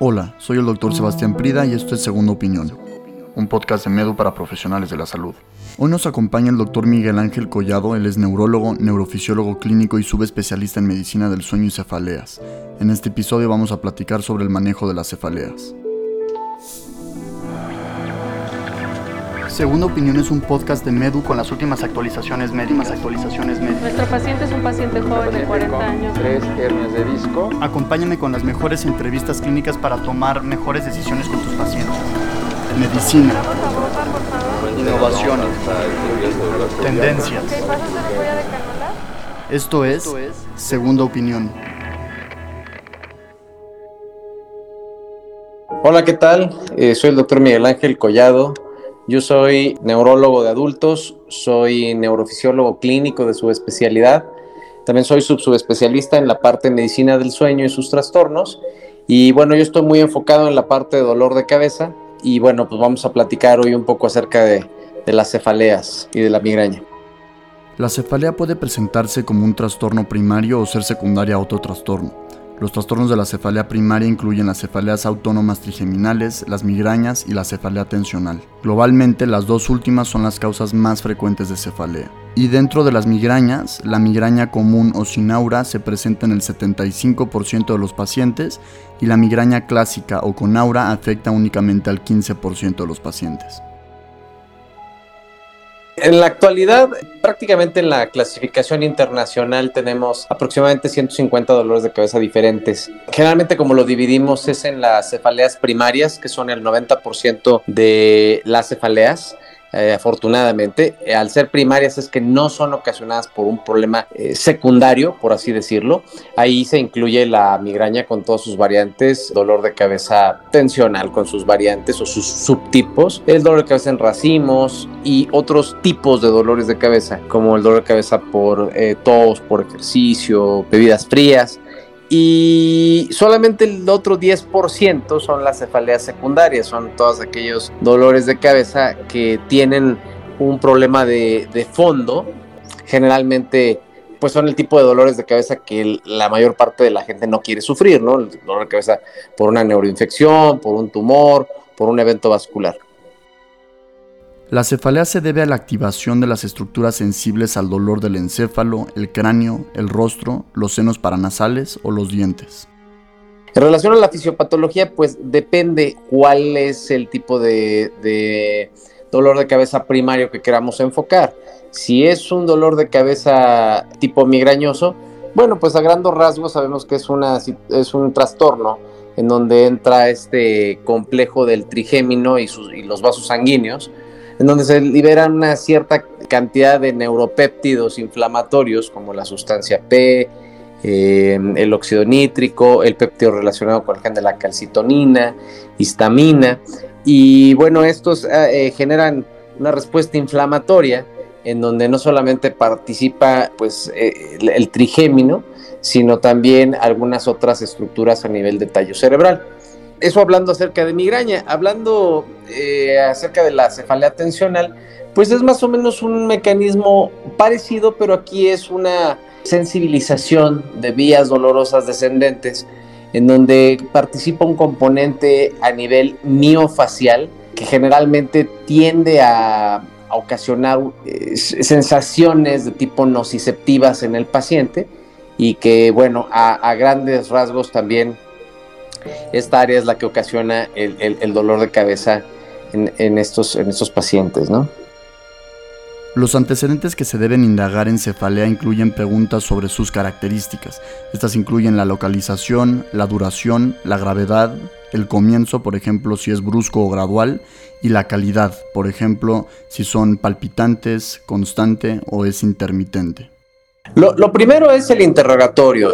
Hola, soy el doctor Sebastián Prida y esto es Segunda Opinión, un podcast de Medu para profesionales de la salud. Hoy nos acompaña el doctor Miguel Ángel Collado, él es neurólogo, neurofisiólogo clínico y subespecialista en medicina del sueño y cefaleas. En este episodio vamos a platicar sobre el manejo de las cefaleas. Segunda Opinión es un podcast de Medu con las últimas actualizaciones médicas. Actualizaciones médicas. Nuestro paciente es un paciente joven de 40 años. Tres hernias de disco. Acompáñame con las mejores entrevistas clínicas para tomar mejores decisiones con tus pacientes. Medicina, innovaciones, tendencias. Esto es Segunda Opinión. Hola, ¿qué tal? Eh, soy el doctor Miguel Ángel Collado. Yo soy neurólogo de adultos, soy neurofisiólogo clínico de subespecialidad. También soy subsubespecialista en la parte de medicina del sueño y sus trastornos. Y bueno, yo estoy muy enfocado en la parte de dolor de cabeza. Y bueno, pues vamos a platicar hoy un poco acerca de, de las cefaleas y de la migraña. La cefalea puede presentarse como un trastorno primario o ser secundaria a otro trastorno. Los trastornos de la cefalea primaria incluyen las cefaleas autónomas trigeminales, las migrañas y la cefalea tensional. Globalmente, las dos últimas son las causas más frecuentes de cefalea. Y dentro de las migrañas, la migraña común o sin aura se presenta en el 75% de los pacientes y la migraña clásica o con aura afecta únicamente al 15% de los pacientes. En la actualidad, prácticamente en la clasificación internacional tenemos aproximadamente 150 dolores de cabeza diferentes. Generalmente como lo dividimos es en las cefaleas primarias, que son el 90% de las cefaleas. Eh, afortunadamente, eh, al ser primarias es que no son ocasionadas por un problema eh, secundario, por así decirlo. Ahí se incluye la migraña con todas sus variantes, dolor de cabeza tensional con sus variantes o sus subtipos, el dolor de cabeza en racimos y otros tipos de dolores de cabeza, como el dolor de cabeza por tos, por ejercicio, bebidas frías y solamente el otro 10% son las cefaleas secundarias, son todos aquellos dolores de cabeza que tienen un problema de, de fondo, generalmente pues son el tipo de dolores de cabeza que la mayor parte de la gente no quiere sufrir, ¿no? El dolor de cabeza por una neuroinfección, por un tumor, por un evento vascular. La cefalea se debe a la activación de las estructuras sensibles al dolor del encéfalo, el cráneo, el rostro, los senos paranasales o los dientes. En relación a la fisiopatología, pues depende cuál es el tipo de, dolor de cabeza primario que queramos enfocar. Si es un dolor de cabeza tipo migrañoso, bueno, pues a grandes rasgos sabemos que es, un trastorno en donde entra este complejo del trigémino y los vasos sanguíneos, en donde se liberan una cierta cantidad de neuropéptidos inflamatorios como la sustancia P, eh, el óxido nítrico, el péptido relacionado con el gen de la calcitonina, histamina, y bueno, estos eh, generan una respuesta inflamatoria en donde no solamente participa pues, eh, el, el trigémino, sino también algunas otras estructuras a nivel de tallo cerebral. Eso hablando acerca de migraña. Hablando eh, acerca de la cefalea tensional, pues es más o menos un mecanismo parecido, pero aquí es una sensibilización de vías dolorosas descendentes, en donde participa un componente a nivel miofacial que generalmente tiende a, ocasionar eh, sensaciones de tipo nociceptivas en el paciente y que, bueno, a grandes rasgos también esta área es la que ocasiona el, dolor de cabeza en, en, estos, en estos pacientes, ¿no? Los antecedentes que se deben indagar en cefalea incluyen preguntas sobre sus características. Estas incluyen la localización, la duración, la gravedad, el comienzo, por ejemplo, si es brusco o gradual, y la calidad, por ejemplo, si son palpitantes, constante o es intermitente. Lo, lo, primero es el interrogatorio.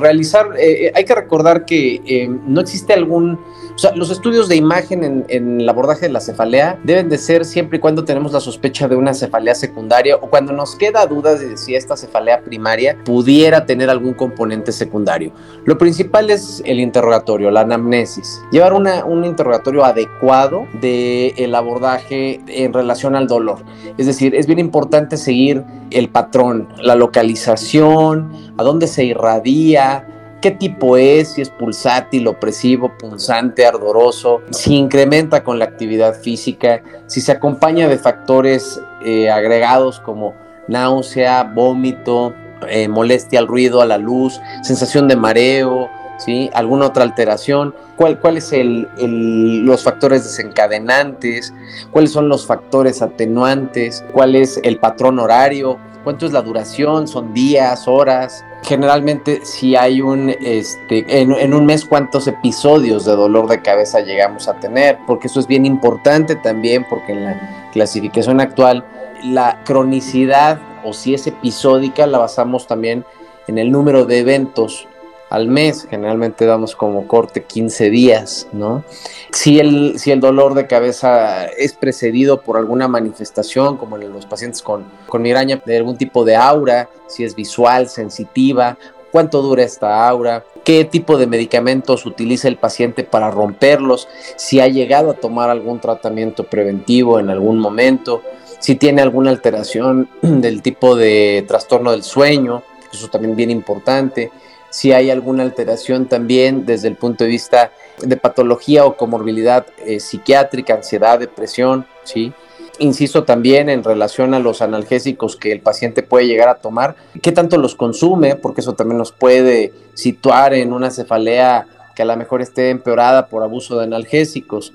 Realizar, eh, hay que recordar que eh, no existe algún, o sea, los estudios de imagen en, el abordaje de la cefalea deben de ser siempre y cuando tenemos la sospecha de una cefalea secundaria o cuando nos queda dudas de si esta cefalea primaria pudiera tener algún componente secundario. Lo principal es el interrogatorio, la anamnesis. Llevar un interrogatorio adecuado del el abordaje en relación al dolor. Es decir, es bien importante seguir el patrón, la localización, a dónde se irradia, qué tipo es, si es pulsátil, opresivo, punzante, ardoroso, si incrementa con la actividad física, si se acompaña de factores eh, agregados como náusea, vómito, eh, molestia al ruido, a la luz, sensación de mareo, ¿sí? alguna otra alteración, cuáles cuál el, los factores desencadenantes, cuáles son los factores atenuantes, cuál es el patrón horario, cuánto es la duración, son días, horas. Generalmente si hay un, este, en, en un mes cuántos episodios de dolor de cabeza llegamos a tener, porque eso es bien importante también, porque en la clasificación actual la cronicidad o si es episódica la basamos también en el número de eventos al mes, generalmente damos como corte 15 días, ¿no? Si el, si el dolor de cabeza es precedido por alguna manifestación, como en los pacientes con, con migraña, de algún tipo de aura, si es visual, sensitiva, cuánto dura esta aura, qué tipo de medicamentos utiliza el paciente para romperlos, si ha llegado a tomar algún tratamiento preventivo en algún momento, si tiene alguna alteración del tipo de trastorno del sueño, eso también bien importante, si hay alguna alteración también desde el punto de vista de patología o comorbilidad eh, psiquiátrica, ansiedad, depresión, ¿sí? Insisto también en relación a los analgésicos que el paciente puede llegar a tomar, qué tanto los consume, porque eso también nos puede situar en una cefalea que a lo mejor esté empeorada por abuso de analgésicos.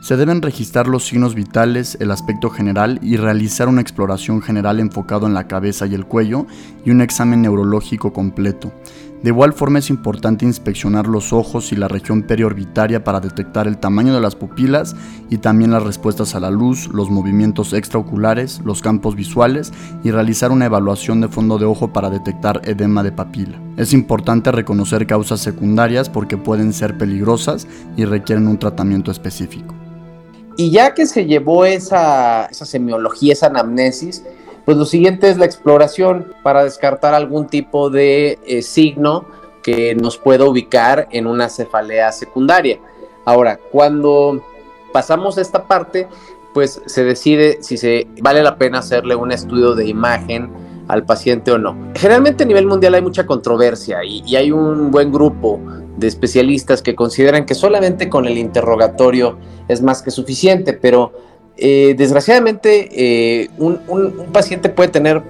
Se deben registrar los signos vitales, el aspecto general y realizar una exploración general enfocado en la cabeza y el cuello y un examen neurológico completo. De igual forma es importante inspeccionar los ojos y la región periorbitaria para detectar el tamaño de las pupilas y también las respuestas a la luz, los movimientos extraoculares, los campos visuales y realizar una evaluación de fondo de ojo para detectar edema de papila. Es importante reconocer causas secundarias porque pueden ser peligrosas y requieren un tratamiento específico. Y ya que se llevó esa, esa semiología, esa anamnesis, pues lo siguiente es la exploración para descartar algún tipo de eh, signo que nos pueda ubicar en una cefalea secundaria. Ahora, cuando pasamos esta parte, pues se decide si se vale la pena hacerle un estudio de imagen al paciente o no. Generalmente a nivel mundial hay mucha controversia y, y hay un buen grupo de especialistas que consideran que solamente con el interrogatorio es más que suficiente, pero eh, desgraciadamente, eh, un, paciente puede tener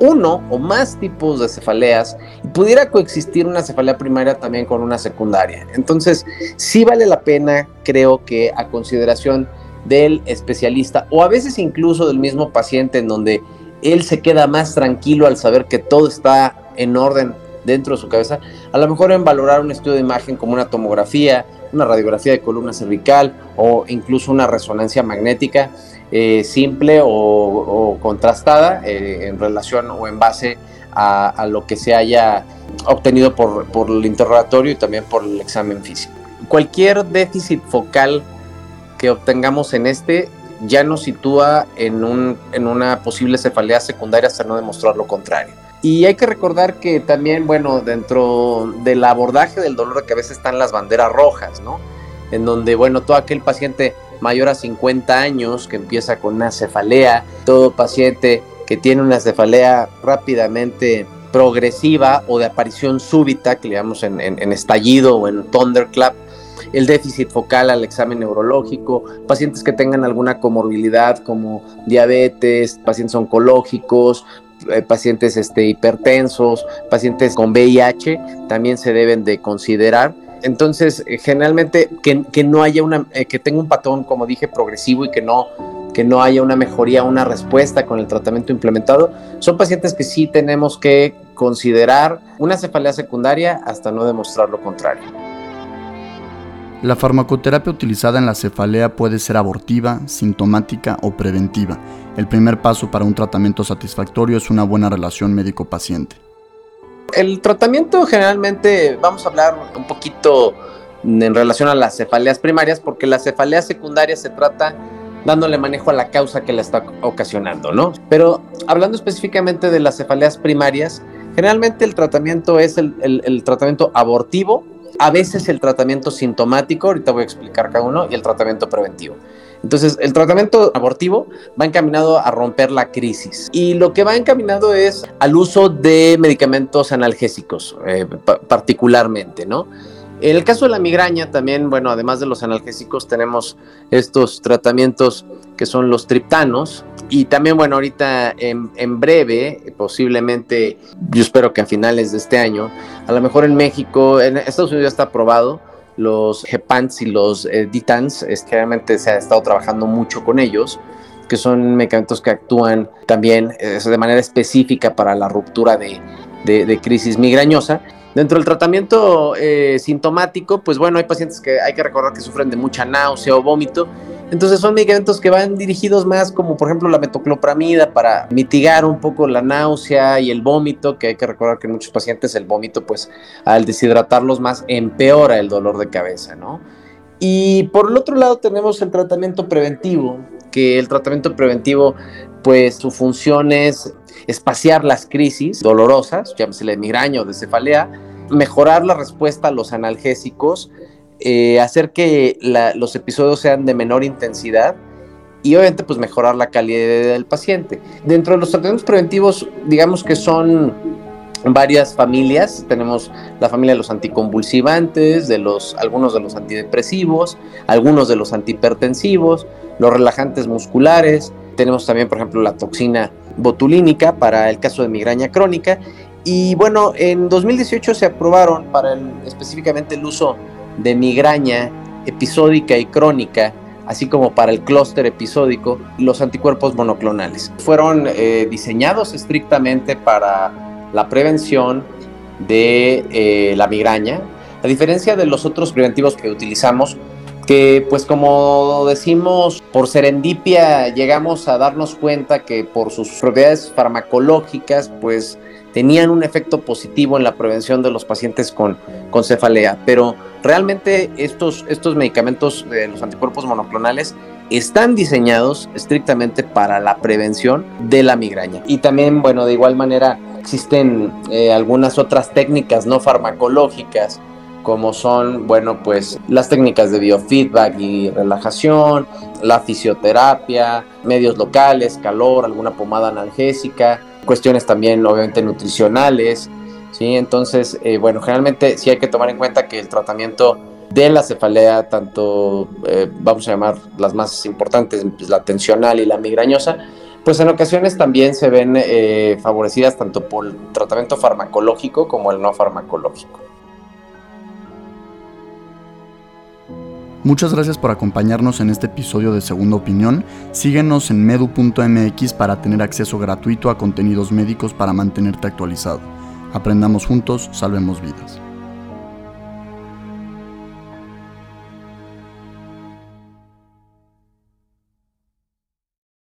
uno o más tipos de cefaleas y pudiera coexistir una cefalea primaria también con una secundaria. Entonces, sí vale la pena, creo que a consideración del especialista o a veces incluso del mismo paciente en donde él se queda más tranquilo al saber que todo está en orden dentro de su cabeza, a lo mejor en valorar un estudio de imagen como una tomografía, una radiografía de columna cervical o incluso una resonancia magnética eh, simple o, contrastada eh, en relación o en base a, lo que se haya obtenido por, por el interrogatorio y también por el examen físico. Cualquier déficit focal que obtengamos en este ya nos sitúa en, un, en una posible cefalea secundaria hasta no demostrar lo contrario. Y hay que recordar que también, bueno, dentro del abordaje del dolor de cabeza están las banderas rojas, ¿no? En donde, bueno, todo aquel paciente mayor a 50 años que empieza con una cefalea, todo paciente que tiene una cefalea rápidamente progresiva o de aparición súbita, que le llamamos en, en estallido o en thunderclap, el déficit focal al examen neurológico, pacientes que tengan alguna comorbilidad como diabetes, pacientes oncológicos, eh, pacientes este, hipertensos, pacientes con VIH, también se deben de considerar. Entonces, eh, generalmente que, no haya una, eh, que tenga un patrón, como dije, progresivo y que no, que no haya una mejoría, una respuesta con el tratamiento implementado, son pacientes que sí tenemos que considerar una cefalea secundaria hasta no demostrar lo contrario. La farmacoterapia utilizada en la cefalea puede ser abortiva, sintomática o preventiva. El primer paso para un tratamiento satisfactorio es una buena relación médico-paciente. El tratamiento generalmente, vamos a hablar un poquito en relación a las cefaleas primarias, porque la cefalea secundaria se trata dándole manejo a la causa que la está ocasionando, ¿no? Pero hablando específicamente de las cefaleas primarias, generalmente el tratamiento es el, tratamiento abortivo a veces el tratamiento sintomático, ahorita voy a explicar cada uno, y el tratamiento preventivo. Entonces, el tratamiento abortivo va encaminado a romper la crisis y lo que va encaminado es al uso de medicamentos analgésicos, eh, particularmente, ¿no? En el caso de la migraña también, bueno, además de los analgésicos, tenemos estos tratamientos que son los triptanos. Y también, bueno, ahorita en, breve, posiblemente, yo espero que a finales de este año, a lo mejor en México, en Estados Unidos ya está aprobado, los GEPANs y los eh, DITANs, es que realmente se ha estado trabajando mucho con ellos, que son medicamentos que actúan también eh, de manera específica para la ruptura de, de crisis migrañosa. Dentro del tratamiento eh, sintomático, pues bueno, hay pacientes que hay que recordar que sufren de mucha náusea o vómito. Entonces son medicamentos que van dirigidos más como por ejemplo la metoclopramida para mitigar un poco la náusea y el vómito, que hay que recordar que en muchos pacientes el vómito pues al deshidratarlos más empeora el dolor de cabeza, ¿no? Y por el otro lado tenemos el tratamiento preventivo, que el tratamiento preventivo pues su función es espaciar las crisis dolorosas, llámese de migraña o de cefalea, mejorar la respuesta a los analgésicos, eh, hacer que los episodios sean de menor intensidad y obviamente pues mejorar la calidad del paciente. Dentro de los tratamientos preventivos, digamos que son varias familias, tenemos la familia de los anticonvulsivantes, de los algunos de los antidepresivos, algunos de los antihipertensivos, los relajantes musculares, tenemos también por ejemplo la toxina botulínica para el caso de migraña crónica. Y bueno, en 2018 se aprobaron para específicamente el uso de migraña episódica y crónica, así como para el clúster episódico, los anticuerpos monoclonales. Fueron eh, diseñados estrictamente para la prevención de eh, la migraña, a diferencia de los otros preventivos que utilizamos, que pues como decimos, por serendipia llegamos a darnos cuenta que por sus propiedades farmacológicas, pues tenían un efecto positivo en la prevención de los pacientes con, con cefalea, pero realmente estos, estos medicamentos de los anticuerpos monoclonales están diseñados estrictamente para la prevención de la migraña. Y también, bueno, de igual manera existen eh, algunas otras técnicas no farmacológicas como son, bueno, pues las técnicas de biofeedback y relajación, la fisioterapia, medios locales, calor, alguna pomada analgésica, cuestiones también obviamente nutricionales, ¿sí? Entonces, eh, bueno, generalmente sí hay que tomar en cuenta que el tratamiento de la cefalea, tanto eh, vamos a llamar las más importantes, pues, la tensional y la migrañosa, pues en ocasiones también se ven eh, favorecidas tanto por el tratamiento farmacológico como el no farmacológico. Muchas gracias por acompañarnos en este episodio de Segunda Opinión. Síguenos en medu.mx para tener acceso gratuito a contenidos médicos para mantenerte actualizado. Aprendamos juntos, salvemos vidas.